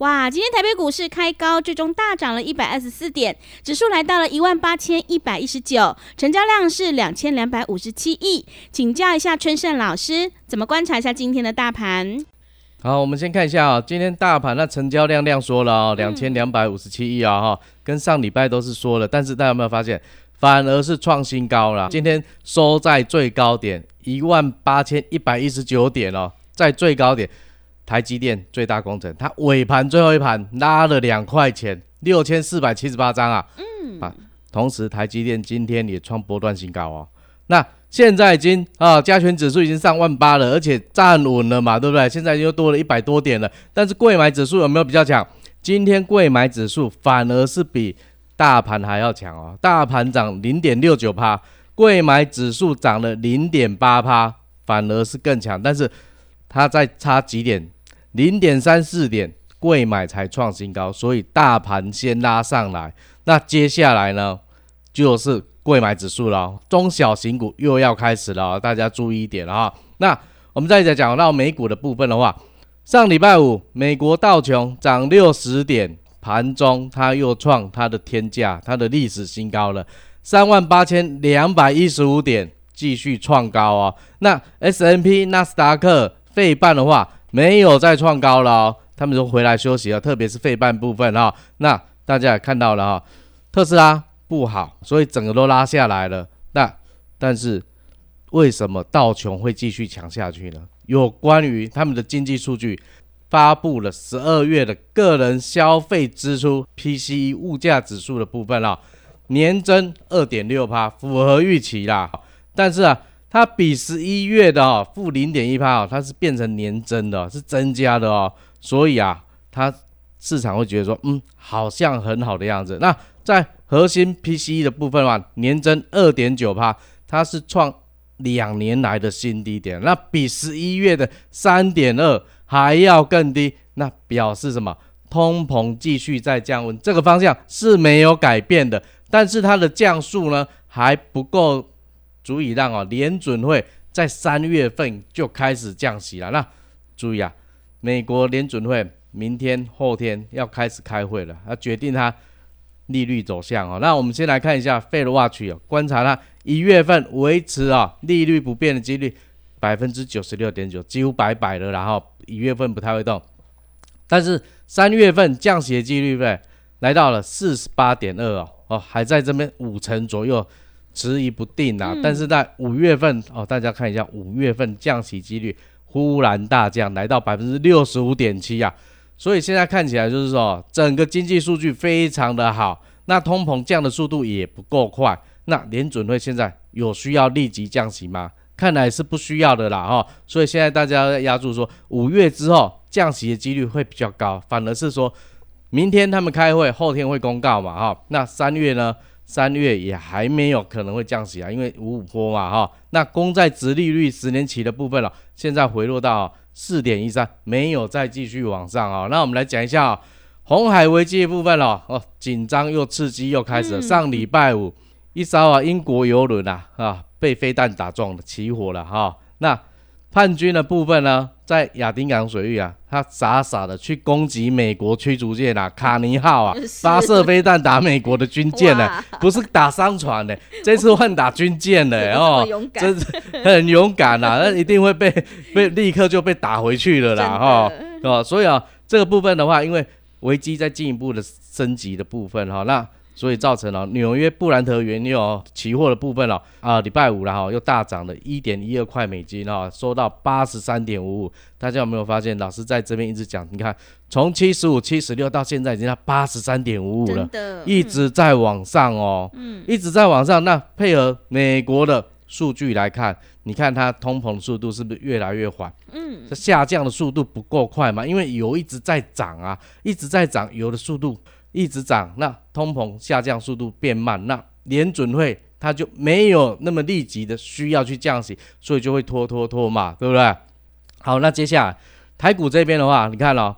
哇，今天台北股市开高，最终大涨了一百二十四点，指数来到了一万八千一百一十九，成交量是两千两百五十七亿。请教一下春盛老师，怎么观察一下今天的大盘？好，我们先看一下啊，今天大盘那成交量量说了哦，两千两百五十七亿啊哈，跟上礼拜都是说了，但是大家有没有发现，反而是创新高了？今天收在最高点一万八千一百一十九点哦，在最高点。台积电最大工程，它尾盘最后一盘拉了两块钱，六千四百七十八张啊，嗯啊，同时台积电今天也创波段新高哦。那现在已经啊，加权指数已经上万八了，而且站稳了嘛，对不对？现在又多了一百多点了。但是贵买指数有没有比较强？今天贵买指数反而是比大盘还要强哦，大盘涨零点六九趴，贵买指数涨了零点八趴，反而是更强。但是它在差几点？零点三四点，贵买才创新高，所以大盘先拉上来。那接下来呢，就是贵买指数了，中小型股又要开始了，大家注意一点啊。那我们再讲讲到美股的部分的话，上礼拜五美国道琼涨六十点，盘中它又创它的天价，它的历史新高了，三万八千两百一十五点，继续创高哦。那 S N P 纳斯达克费半的话。没有再创高了哦，他们都回来休息了，特别是费半部分哈。那大家也看到了哈，特斯拉不好，所以整个都拉下来了。那但是为什么道琼会继续强下去呢？有关于他们的经济数据发布了十二月的个人消费支出 PCE 物价指数的部分啊，年增二点六帕，符合预期啦。但是啊。它比十一月的哦负零点一帕哦，它是变成年增的，是增加的哦，所以啊，它市场会觉得说，嗯，好像很好的样子。那在核心 PCE 的部分嘛，年增二点九帕，它是创两年来的新低点，那比十一月的三点二还要更低，那表示什么？通膨继续在降温，这个方向是没有改变的，但是它的降速呢还不够。足以让哦联准会在三月份就开始降息了。那注意啊，美国联准会明天后天要开始开会了，要决定它利率走向哦。那我们先来看一下 Fed Watch 哦，观察它一月份维持啊利率不变的几率百分之九十六点九，几乎百百的，然后一月份不太会动。但是三月份降息的几率对来到了四十八点二哦哦，还在这边五成左右。迟疑不定啊，但是在五月份哦，大家看一下五月份降息几率忽然大降，来到百分之六十五点七啊，所以现在看起来就是说整个经济数据非常的好，那通膨降的速度也不够快，那联准会现在有需要立即降息吗？看来是不需要的啦哈，所以现在大家在压住说五月之后降息的几率会比较高，反而是说明天他们开会，后天会公告嘛哈，那三月呢？三月也还没有可能会降息啊，因为五五波嘛哈。那公债直利率十年期的部分了，现在回落到四点一三，没有再继续往上啊。那我们来讲一下红海危机的部分了哦，紧张又刺激又开始了。上礼拜五一艘啊英国游轮啊啊被飞弹打中了，起火了哈。那叛军的部分呢？在亚丁港水域啊，他傻傻的去攻击美国驱逐舰啊，卡尼号啊，发射飞弹打美国的军舰呢，不是打商船呢，这次换打军舰呢，哦，真是很勇敢呐，那一定会被被立刻就被打回去了啦，哈，哦，所以啊，这个部分的话，因为危机在进一步的升级的部分哈，那所以造成了纽约布兰特原油期货的部分了，啊，礼拜五然后又大涨了一点一二块美金哦，收到八十三点五五。大家有没有发现，老师在这边一直讲，你看从七十五、七十六到现在已经到八十三点五五了，一直在往上哦，嗯，一直在往上。那配合美国的数据来看，你看它通膨的速度是不是越来越缓？嗯，这下降的速度不够快嘛？因为油一直在涨啊，一直在涨，油的速度。一直涨，那通膨下降速度变慢，那联准会它就没有那么立即的需要去降息，所以就会拖拖拖嘛，对不对？好，那接下来台股这边的话，你看哦，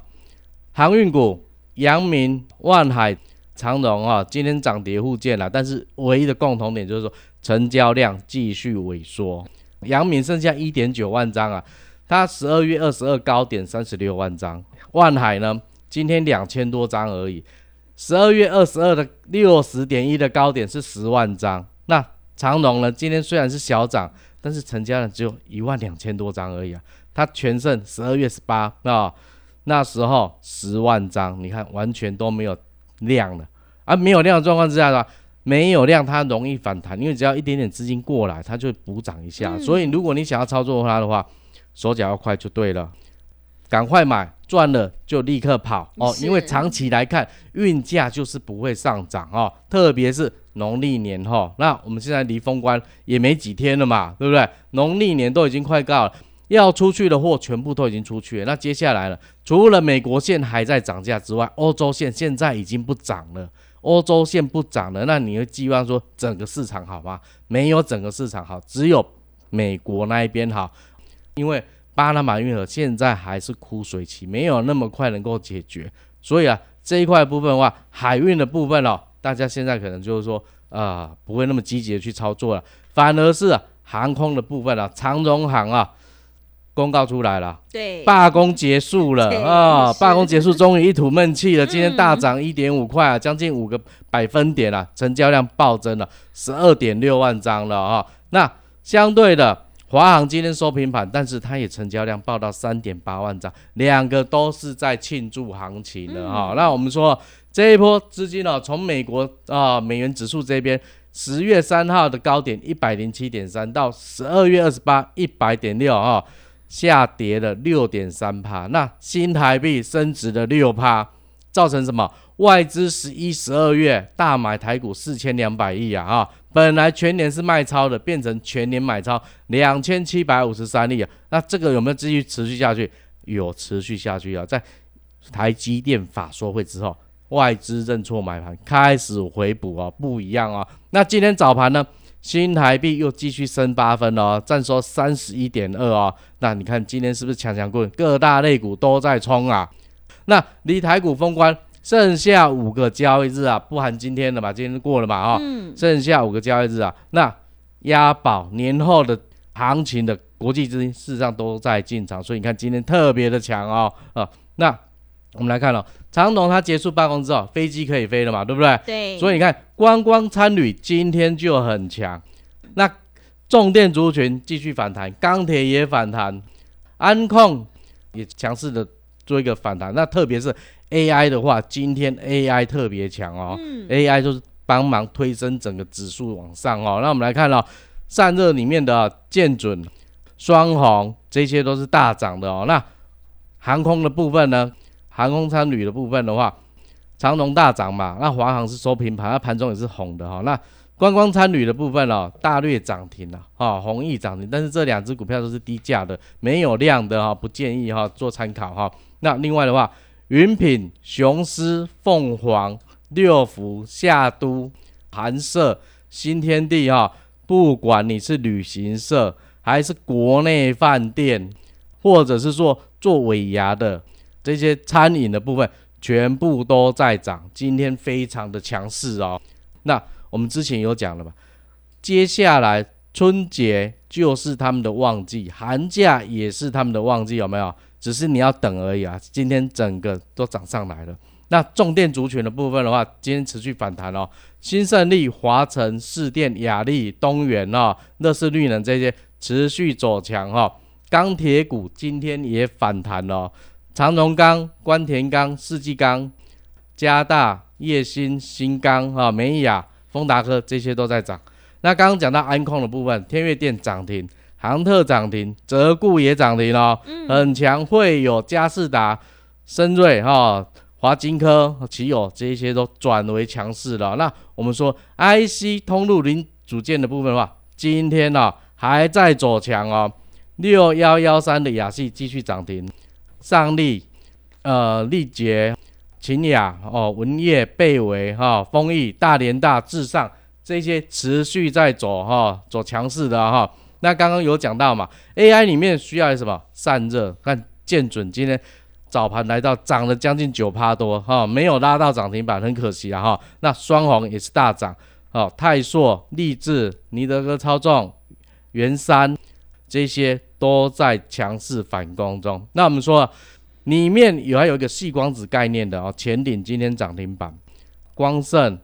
航运股阳明、万海、长荣啊，今天涨跌互见了，但是唯一的共同点就是说成交量继续萎缩，阳明剩下一点九万张啊，它十二月二十二高点三十六万张，万海呢今天两千多张而已。十二月二十二的六十点一的高点是十万张，那长隆呢？今天虽然是小涨，但是成交量只有一万两千多张而已啊。它全胜十二月十八啊，那时候十万张，你看完全都没有量了啊！没有量的状况之下呢，没有量它容易反弹，因为只要一点点资金过来，它就补涨一下。所以如果你想要操作它的话，手脚要快就对了。赶快买，赚了就立刻跑哦！因为长期来看，运价就是不会上涨哦，特别是农历年哈。那我们现在离封关也没几天了嘛，对不对？农历年都已经快到了，要出去的货全部都已经出去了。那接下来了，除了美国线还在涨价之外，欧洲线现在已经不涨了。欧洲线不涨了，那你会寄望说整个市场好吗？没有整个市场好，只有美国那一边好，因为。巴拿马运河现在还是枯水期，没有那么快能够解决，所以啊，这一块部分的话，海运的部分哦，大家现在可能就是说啊，不会那么积极的去操作了，反而是航空的部分啊，长荣航啊，公告出来了，对，罢工结束了啊，罢工结束，终于一吐闷气了，今天大涨一点五块啊，将近五个百分点啊，成交量暴增了十二点六万张了啊，那相对的。华航今天收平盘，但是它也成交量报到三点八万张，两个都是在庆祝行情的哈。那我们说这一波资金呢，从美国啊美元指数这边十月三号的高点一百零七点三到十二月二十八一百点六啊，下跌了六点三帕。那新台币升值了六帕，造成什么？外资十一、十二月大买台股四千两百亿啊！哈，本来全年是卖超的，变成全年买超两千七百五十三亿啊！那这个有没有继续持续下去？有持续下去啊！在台积电法说会之后，外资认错买盘，开始回补啊，不一样啊！那今天早盘呢，新台币又继续升八分哦，占收三十一点二哦。那你看今天是不是强强棍？各大类股都在冲啊！那离台股封关。剩下五个交易日啊，不含今天的嘛，今天过了嘛，哈，剩下五个交易日啊，那押宝年后的行情的国际资金事实上都在进场，所以你看今天特别的强哦，啊，那我们来看了长龙它结束办公之后，飞机可以飞了嘛，对不对？对，所以你看观光参旅今天就很强，那重电族群继续反弹，钢铁也反弹，安控也强势的做一个反弹，那特别是。AI 的话，今天 AI 特别强哦，AI 就是帮忙推升整个指数往上哦。那我们来看哦，散热里面的建准、双红这些都是大涨的哦。那航空的部分呢？航空参旅的部分的话，长龙大涨嘛，那华航是收平盘，那盘中也是红的哈。那观光参旅的部分哦，大略涨停了哈，弘毅涨停，但是这两只股票都是低价的，没有量的哈，不建议哈做参考哈。那另外的话。云品、雄狮、凤凰、六福、夏都、韩社、新天地哈，不管你是旅行社还是国内饭店，或者是说做尾牙的这些餐饮的部分，全部都在涨，今天非常的强势哦。那我们之前有讲了吧？接下来春节就是他们的旺季，寒假也是他们的旺季，有没有？只是你要等而已啊！今天整个都涨上来了。那重电族群的部分的话，今天持续反弹哦。新胜利、华晨、市电、雅力、东元哦，乐视绿能这些持续走强哈。钢铁股今天也反弹哦。长荣钢、关田钢、世纪钢、加大、叶新、新钢哈、美雅、丰达科这些都在涨。那刚刚讲到安控的部分，天悦电涨停，航特涨停，泽固也涨停哦，很强，会有嘉士达、深瑞哈、华金科、奇友这些都转为强势了。那我们说 IC 通路零组件的部分的话，今天呢还在走强哦，六幺幺三的雅系继续涨停，上力、呃力捷、秦雅哦、文业、贝维哈、丰益、大连大、至上。这些持续在走哈，走强势的哈。那刚刚有讲到嘛，AI 里面需要什么散热？看建准今天早盘来到涨了将近九趴多哈，没有拉到涨停板，很可惜啊哈。那双红也是大涨，哦，泰硕、立志、尼德哥操纵、元山这些都在强势反攻中。那我们说里面有还有一个细光子概念的哦，前顶今天涨停板，光盛。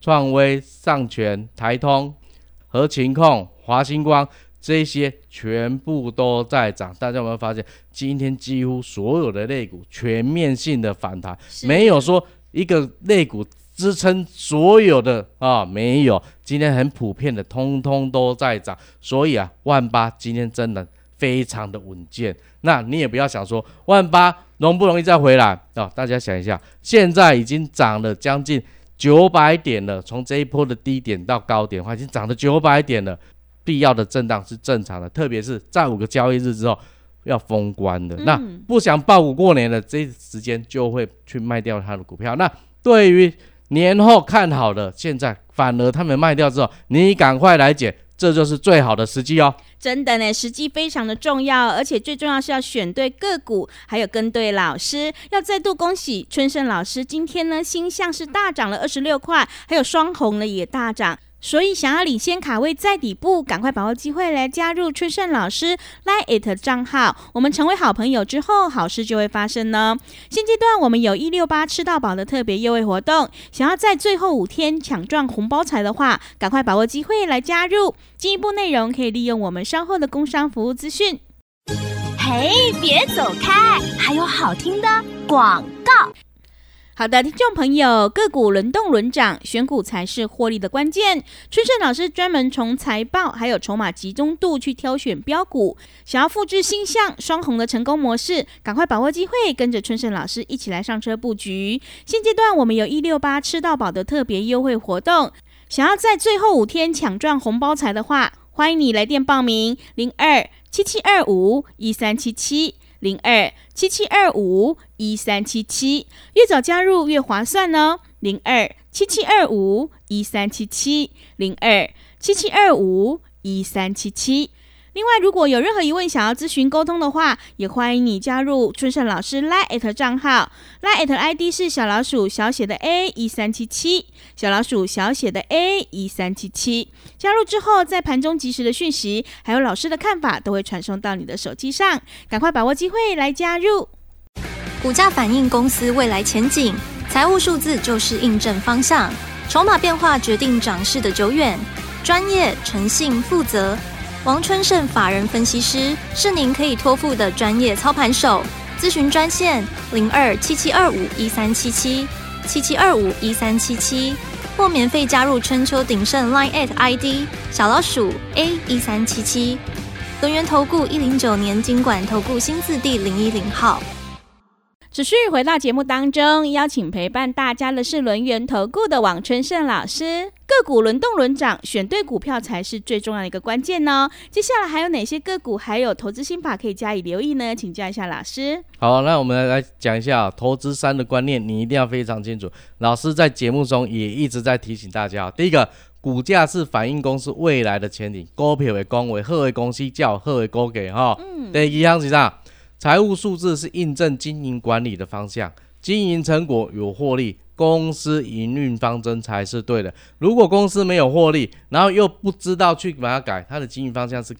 创威、上全、台通、和勤控、华星光这些全部都在涨，大家有没有发现？今天几乎所有的类股全面性的反弹，没有说一个类股支撑所有的啊，没有。今天很普遍的，通通都在涨，所以啊，万八今天真的非常的稳健。那你也不要想说万八容不容易再回来啊？大家想一下，现在已经涨了将近。九百点了，从这一波的低点到高点，话已经涨了九百点了。必要的震荡是正常的，特别是在五个交易日之后要封关的。那不想报股过年的这时间就会去卖掉他的股票。那对于年后看好的，现在反而他们卖掉之后，你赶快来捡。这就是最好的时机哦！真的呢，时机非常的重要，而且最重要是要选对个股，还有跟对老师。要再度恭喜春盛老师，今天呢，新向是大涨了二十六块，还有双红呢也大涨。所以，想要领先卡位在底部，赶快把握机会来加入春盛老师 Line 账号。我们成为好朋友之后，好事就会发生呢。现阶段我们有一六八吃到饱的特别优惠活动，想要在最后五天抢赚红包财的话，赶快把握机会来加入。进一步内容可以利用我们稍后的工商服务资讯。嘿，别走开，还有好听的广告。好的，听众朋友，个股轮动轮涨，选股才是获利的关键。春盛老师专门从财报还有筹码集中度去挑选标股，想要复制星象双红的成功模式，赶快把握机会，跟着春盛老师一起来上车布局。现阶段我们有一六八吃到饱的特别优惠活动，想要在最后五天抢赚红包财的话，欢迎你来电报名零二七七二五一三七七。零二七七二五一三七七，越早加入越划算呢。零二七七二五一三七七，零二七七二五一三七七。另外，如果有任何疑问想要咨询沟通的话，也欢迎你加入春盛老师 Line 账号，Line ID 是小老鼠小写的 A 一三七七，小老鼠小写的 A 一三七七。加入之后，在盘中及时的讯息，还有老师的看法，都会传送到你的手机上，赶快把握机会来加入。股价反映公司未来前景，财务数字就是印证方向，筹码变化决定涨势的久远，专业、诚信、负责。王春盛法人分析师是您可以托付的专业操盘手，咨询专线零二七七二五一三七七七七二五一三七七，或免费加入春秋鼎盛 Line at ID 小老鼠 A 一三七七，轮源投顾一零九年经管投顾新字第零一零号。持续回到节目当中，邀请陪伴大家的是轮源投顾的王春盛老师。个股轮动轮涨，选对股票才是最重要的一个关键呢。接下来还有哪些个股，还有投资心法可以加以留意呢？请教一下老师。好，那我们来讲一下投资三的观念，你一定要非常清楚。老师在节目中也一直在提醒大家，第一个，股价是反映公司未来的前景，高票为公为贺为公司叫贺为股给哈。嗯。第一样是啥？财务数字是印证经营管理的方向，经营成果有获利，公司营运方针才是对的。如果公司没有获利，然后又不知道去把它改，它的经营方向是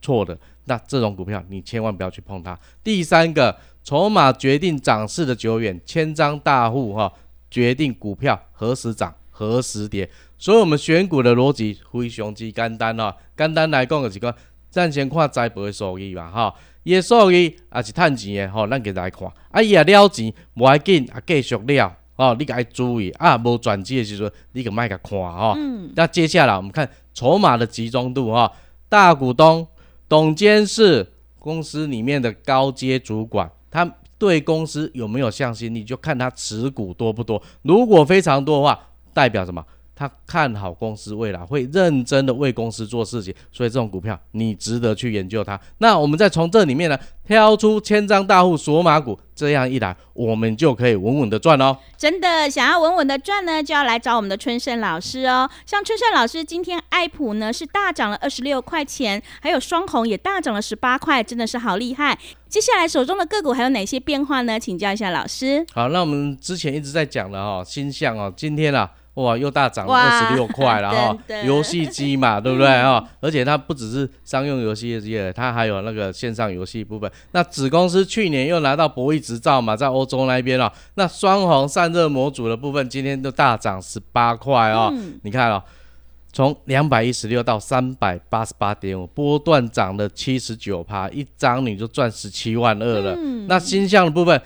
错的，那这种股票你千万不要去碰它。第三个，筹码决定涨势的久远，千张大户哈决定股票何时涨何时跌。所以，我们选股的逻辑非常之简单哦。简单来讲就是讲，暂先看财报的收益嘛哈。伊个数据也是趁钱的吼，咱给大家看。啊，伊也了钱，无要紧，啊继续了哦，你该注意啊，无转机的时候，你可卖甲看哦。嗯，那接下来我们看筹码的集中度哈、大股东、董监事、公司里面的高阶主管，他对公司有没有向心力，就看他持股多不多。如果非常多的话，代表什么？他看好公司未来，会认真的为公司做事情，所以这种股票你值得去研究它。那我们再从这里面呢，挑出千张大户索马股，这样一来，我们就可以稳稳的赚哦。真的想要稳稳的赚呢，就要来找我们的春盛老师哦。像春盛老师今天爱普呢是大涨了二十六块钱，还有双红也大涨了十八块，真的是好厉害。接下来手中的个股还有哪些变化呢？请教一下老师。好，那我们之前一直在讲的哈，新象哦，今天啊，哇，又大涨二十六块了 哈游戏机嘛，对不对哈？而且它不只是商用游戏机，它还有那个线上游戏部分。那子公司去年又拿到博弈执照嘛，在欧洲那边哦，那双红散热模组的部分今天都大涨十八块哦，嗯你看哦。从两百一十六到三百八十八点五，波段涨了七十九趴，一张你就赚十七万二了。嗯那星象的部分，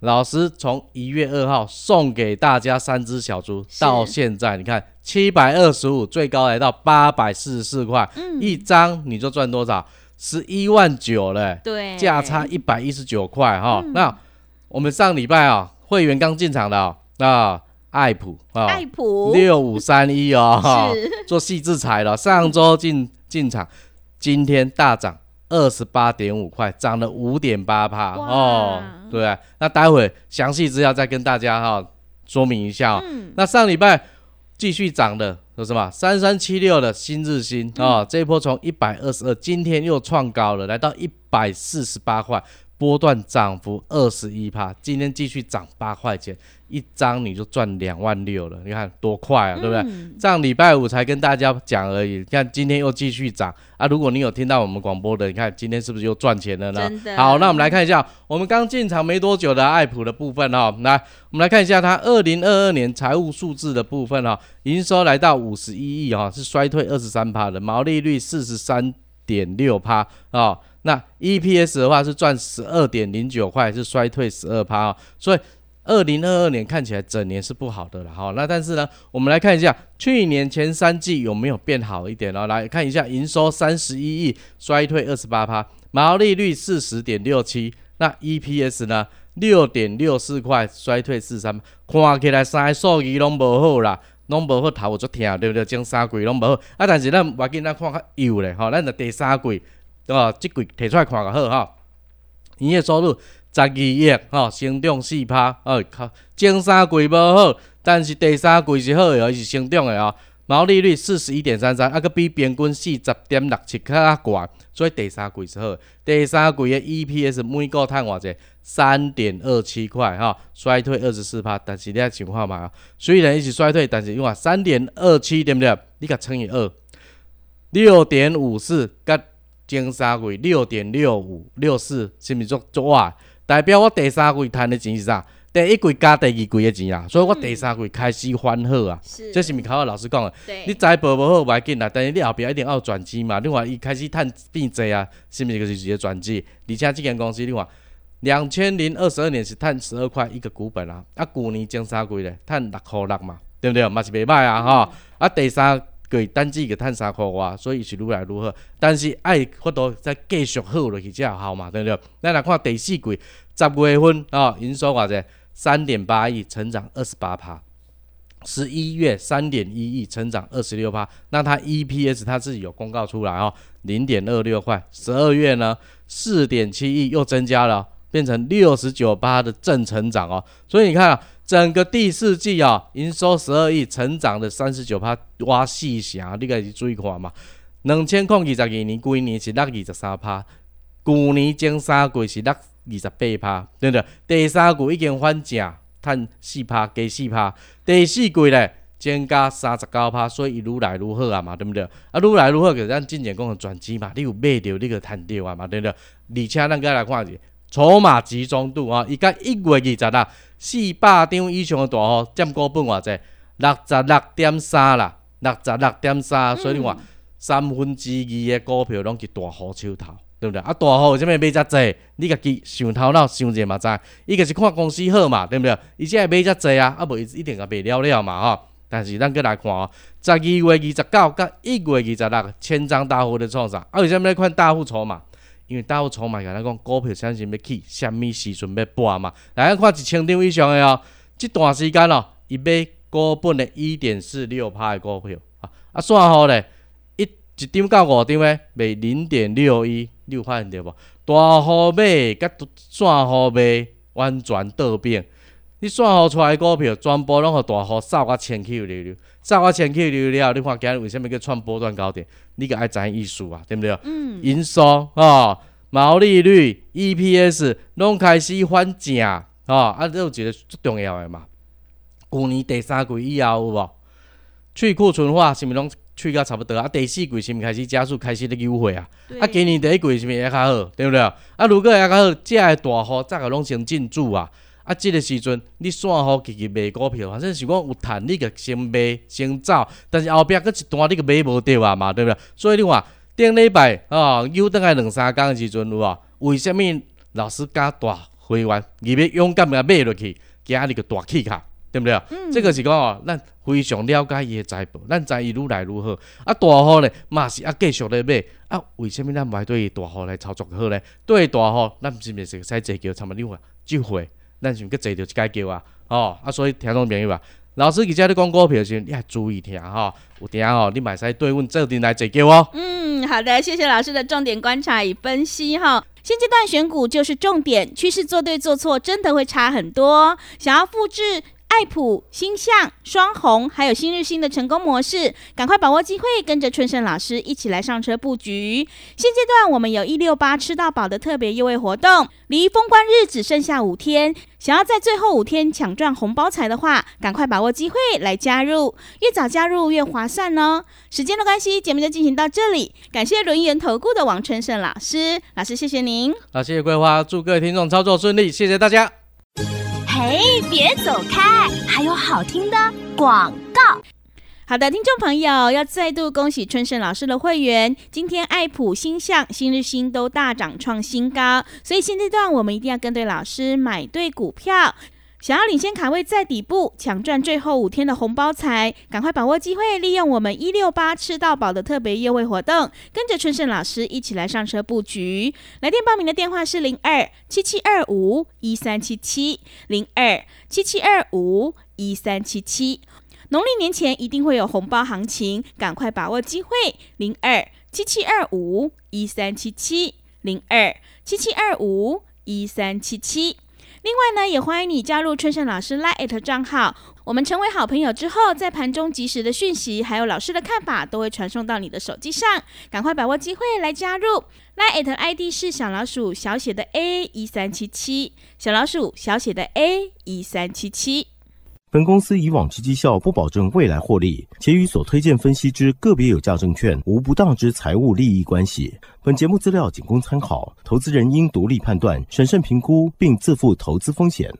老师从一月二号送给大家三只小猪，到现在你看七百二十五，最高来到八百四十四块，嗯。一张你就赚多少？十一万九嘞、对，价差一百一十九块哈。嗯。那我们上礼拜啊，会员刚进场的啊那爱普啊，爱普。六五三一哦，做细制裁了，上周进进场，今天大涨二十八点五块，涨了五点八帕哦，对啊，那待会详细资料再跟大家哈、说明一下哦。嗯那上礼拜继续涨的有什么？三三七六的新日新啊、哦，这一波从一百二十二，今天又创高了，来到一百四十八块，波段涨幅二十一帕，今天继续涨八块钱，一张你就赚两万六了，你看多快啊，对不对？嗯上礼拜五才跟大家讲而已，你看今天又继续涨啊！如果你有听到我们广播的，你看今天是不是又赚钱了呢好，那我们来看一下我们刚进场没多久的爱普的部分哈、来，我们来看一下它二零二二年财务数字的部分哈、营收来到五十一亿哈，是衰退二十三趴的，毛利率四十三点六趴啊。那 EPS 的话是赚十二点零九块，是衰退十二趴哦，所以二零二二年看起来整年是不好的了哈。那但是呢，我们来看一下去年前三季有没有变好一点哦。来看一下营收三十一亿，衰退二十八趴，毛利率四十点六七，那 EPS 呢六点六四块，衰退四三，看起来三个数据拢无好啦。拢无好头有足疼，对不对？前三季拢无好，啊，但是咱无要紧，咱看较优咧，吼，咱就第三季，哦，即季摕出来看较好，吼。营业收入十二亿，吼、成长四趴，哦，靠，前三季无好，但是第三季是好的哦，伊是成长的哦。毛利率四十一点三三，啊，个比平均四十点六七较悬，所以第三季是好。第三季的 EPS 每股赚偌济？三点二七块，哈，衰退二十四趴。但是你要想看嘛，虽然一起衰退，但是因为三点二七对不对？你甲乘以二，六点五四，甲前三季六点六五六四，是毋是足足哇？代表我第三季赚的钱是啥？第一季加第二季的钱啊，所以我第三季开始翻好啊。是这是毋是考老师讲的？你财报无好袂要紧啦，但是你后壁一定要有转机嘛。另外，伊开始趁变济啊，是毋是就是一个转机？而且即间公司，你看，两千零二十二年是趁十二块一个股本啊，啊，旧年前三季咧趁六块六嘛，对不对？嘛是袂歹啊吼、啊，第三季单季个趁三块外，所以是愈来愈好。但是爱法度再继续好落去才有效嘛，对不对？咱来看第四季十月份啊、营收偌济？三点八亿，成长二十八趴。十一月三点一亿，成长二十六趴。那它 EPS 它自己有公告出来哦，零点二六块。十二月呢，四点七亿又增加了，变成六十九趴的正成长哦。所以你看啊，整个第四季啊，营收十二亿，成长的三十九趴，哇细霞，你家是注意看嘛。两千零二十二年，规年是落二十三趴，去年前三季是落二十八趴，对不对？第三季已经反正趁四趴，加四趴。第四季咧增加三十九趴，所以伊愈来愈好啊嘛，对不对？啊，愈来愈好，就是咱进前讲的转机嘛，你有买着，你就趁着啊嘛，对不对？而且咱再来看一下筹码集中度啊，伊甲一月二十六，四百张以上的大户占股本偌济，六十六点三啦，六十六点三，所以你看。三分之二的股票拢是大户手头，对不对？啊，大户为什物买遮济？你家己想头脑想者嘛知，伊个是看公司好嘛，对不对？伊才会买遮济啊，啊无一一定也卖了了嘛吼。但是咱过来看哦，十二月二十九甲一月二十六，千张大户的创啥？啊，为什么要看大户筹码？因为大户筹码，甲咱讲股票相信要起，虾米时阵要拔嘛？来看一千张以上的哦，即段时间哦，伊买股本的一点四六趴的股票啊，啊，算好咧，一一张到五张诶，卖零点六一，你有发现着无？大户买甲散户卖完全倒变。你算好出来股票，全部拢互大户扫个千 Q 流流，扫个千 Q 流了，你看今日为什物叫创波段高点？你个爱知意思啊，对毋对？嗯。营收啊，毛利率、EPS 拢开始反正啊，啊，这有一个最重要的嘛。旧年第三季以后有无？去库存化是毋是拢去到差不多啊？第四季是毋是开始加速，开始咧优惠啊？啊，今年第一季是毋是会较好？对毋对？啊，如果会较好，遮个大户早个拢先进驻啊。啊，即个时阵你散户自己卖股票，反正是讲有趁，你个先卖先走，但是后壁佫一段你个买无着啊嘛，对不对？所以你话顶礼拜哦，又等来两三工时阵有啊？为什物老师加大会员，伊要勇敢甲买落去，今日个大起卡，对不对？嗯。这个是讲哦，咱非常了解伊个财报，咱知伊愈来愈好。啊，大户咧嘛是啊继续咧买，啊，为什物咱袂对大户来操作好咧？对大户，咱是毋是使坐叫差不多话聚会？咱想去坐着一解叫啊，哦，啊，所以听众朋友啊，老师伫遮咧讲股票时，你还注意听哈，有听哦，你买使对阮做阵来坐叫哦。嗯，好的，谢谢老师的重点观察与分析哈。现阶段选股就是重点，趋势做对做错真的会差很多。想要复制。爱普、星象、双红，还有新日新的成功模式，赶快把握机会，跟着春盛老师一起来上车布局。现阶段我们有一六八吃到饱的特别优惠活动，离封关日只剩下五天，想要在最后五天抢赚红包财的话，赶快把握机会来加入，越早加入越划算哦。时间的关系，节目就进行到这里，感谢轮圆投顾的王春盛老师，老师谢谢您。好，谢谢桂花，祝各位听众操作顺利，谢谢大家。嘿，别走开！还有好听的广告。好的，听众朋友，要再度恭喜春盛老师的会员，今天爱普、星象、新日新都大涨创新高，所以现阶段我们一定要跟对老师，买对股票。想要领先卡位在底部，抢赚最后五天的红包财，赶快把握机会，利用我们一六八吃到饱的特别优惠活动，跟着春盛老师一起来上车布局。来电报名的电话是零二七七二五一三七七零二七七二五一三七七。农历年前一定会有红包行情，赶快把握机会。零二七七二五一三七七零二七七二五一三七七。另外呢，也欢迎你加入春盛老师 Line 账号。我们成为好朋友之后，在盘中及时的讯息，还有老师的看法，都会传送到你的手机上。赶快把握机会来加入 Line ID 是小老鼠小写的 A 一三七七，小老鼠小写的 A 一三七七。本公司以往之绩效不保证未来获利，且与所推荐分析之个别有价证券无不当之财务利益关系。本节目资料仅供参考，投资人应独立判断、审慎评估，并自负投资风险。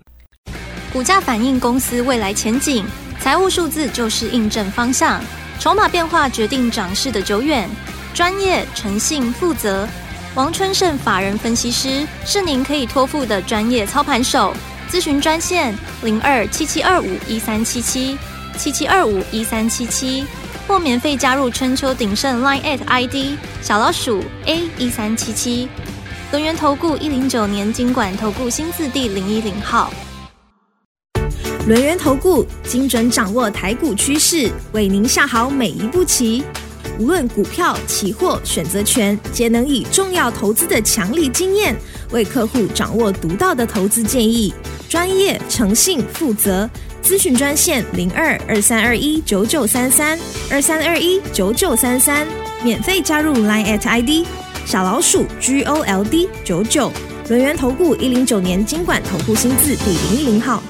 股价反映公司未来前景，财务数字就是印证方向，筹码变化决定涨势的久远。专业、诚信、负责，王春盛法人分析师是您可以托付的专业操盘手。咨询专线零二七七二五一三七七七七二五一三七七，或免费加入春秋鼎盛 Line at ID 小老鼠 A 一三七七。轮源投顾一零九年经管投顾新字第零一零号。轮源投顾精准掌握台股趋势，为您下好每一步棋。无论股票、期货、选择权，皆能以重要投资的强力经验，为客户掌握独到的投资建议。专业、诚信、负责，咨询专线零二二三二一九九三三二三二一九九三三，免费加入 Line at ID 小老鼠 G O L D 九九轮源投顾一零九年经管投顾新字第零一零号。